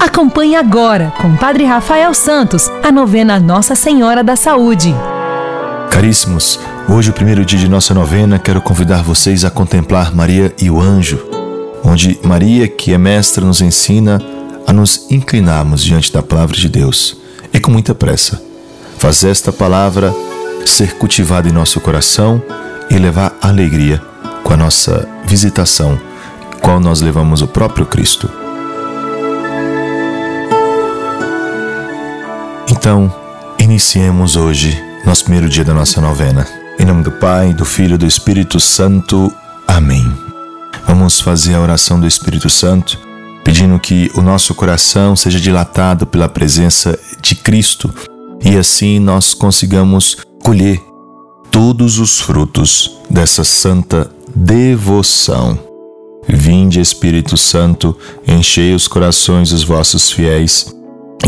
Acompanhe agora, com Padre Rafael Santos, a novena Nossa Senhora da Saúde. Caríssimos, hoje, o primeiro dia de nossa novena, quero convidar vocês a contemplar Maria e o anjo, onde Maria, que é mestra, nos ensina a nos inclinarmos diante da palavra de Deus e com muita pressa. Faz esta palavra ser cultivada em nosso coração e levar alegria com a nossa visitação, qual nós levamos o próprio Cristo. Então, iniciemos hoje, nosso primeiro dia da nossa novena. Em nome do Pai, do Filho e do Espírito Santo. Amém. Vamos fazer a oração do Espírito Santo, pedindo que o nosso coração seja dilatado pela presença de Cristo e assim nós consigamos colher todos os frutos dessa santa devoção. Vinde, Espírito Santo, enchei os corações dos vossos fiéis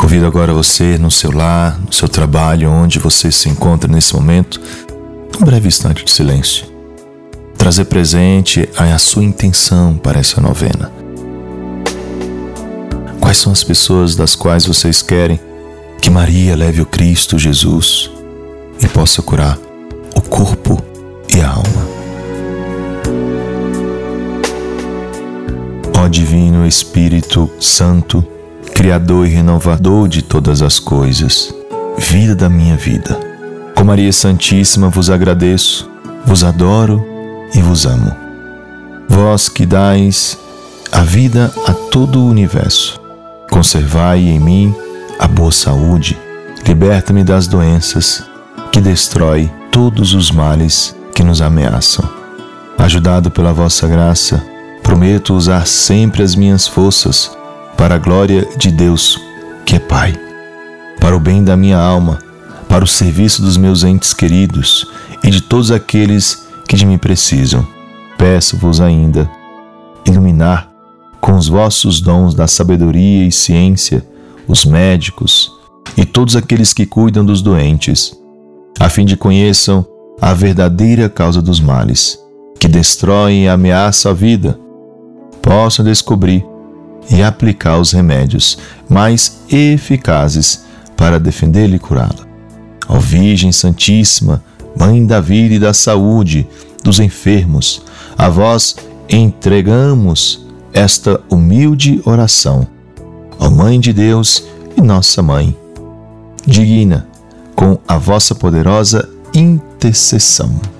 Convido agora você no seu lar, no seu trabalho, onde você se encontra nesse momento, um breve instante de silêncio. Trazer presente a sua intenção para essa novena. Quais são as pessoas das quais vocês querem que Maria leve o Cristo Jesus e possa curar o corpo e a alma? Ó Divino Espírito Santo, Criador e renovador de todas as coisas, vida da minha vida. Com Maria Santíssima vos agradeço, vos adoro e vos amo. Vós que dais a vida a todo o universo, conservai em mim a boa saúde, liberta-me das doenças que destrói todos os males que nos ameaçam. Ajudado pela vossa graça, prometo usar sempre as minhas forças para a glória de Deus, que é Pai, para o bem da minha alma, para o serviço dos meus entes queridos e de todos aqueles que de mim precisam. Peço-vos ainda iluminar com os vossos dons da sabedoria e ciência os médicos e todos aqueles que cuidam dos doentes, a fim de conheçam a verdadeira causa dos males, que destroem e ameaçam a vida, possam descobrir e aplicar os remédios mais eficazes para defendê-lo e curá-lo. Ó Virgem Santíssima, Mãe da vida e da saúde dos enfermos, a vós entregamos esta humilde oração. Ó Mãe de Deus e nossa Mãe, digna com a vossa poderosa intercessão.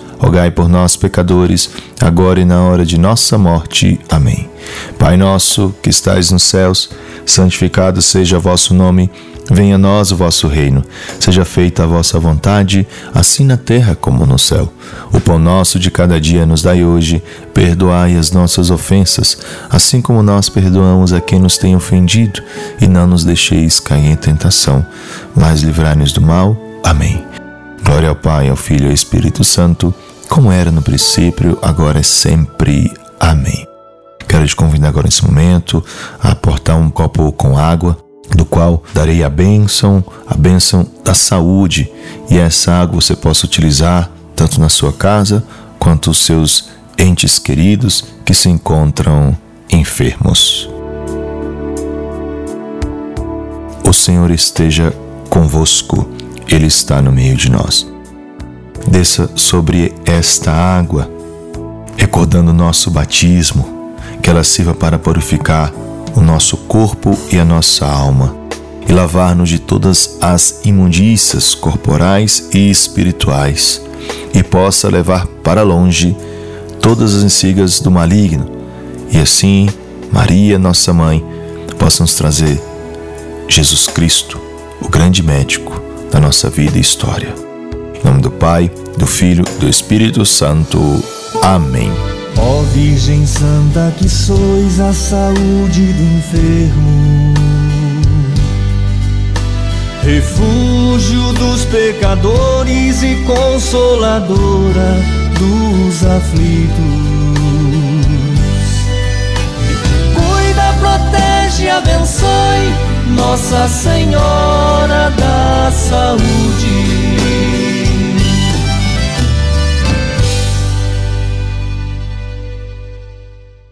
rogai por nós, pecadores, agora e na hora de nossa morte. Amém. Pai nosso, que estais nos céus, santificado seja o vosso nome. Venha a nós o vosso reino. Seja feita a vossa vontade, assim na terra como no céu. O pão nosso de cada dia nos dai hoje. Perdoai as nossas ofensas, assim como nós perdoamos a quem nos tem ofendido, e não nos deixeis cair em tentação, mas livrai-nos do mal. Amém. Glória ao Pai, ao Filho e ao Espírito Santo, como era no princípio, agora e sempre. Amém. Quero te convidar agora nesse momento a aportar um copo com água do qual darei a bênção, a bênção da saúde, e essa água você possa utilizar tanto na sua casa quanto os seus entes queridos que se encontram enfermos. O Senhor esteja convosco, Ele está no meio de nós. Desça sobre esta água, recordando o nosso batismo, que ela sirva para purificar o nosso corpo e a nossa alma, e lavar-nos de todas as imundícias corporais e espirituais, e possa levar para longe todas as insigas do maligno, e assim, Maria, nossa mãe, possa nos trazer Jesus Cristo, o grande médico da nossa vida e história. Em nome do Pai, do Filho, do Espírito Santo. Amém. Ó Virgem Santa, que sois a saúde do enfermo, refúgio dos pecadores e consoladora dos aflitos. Cuida, protege, abençoe, Nossa Senhora da Saúde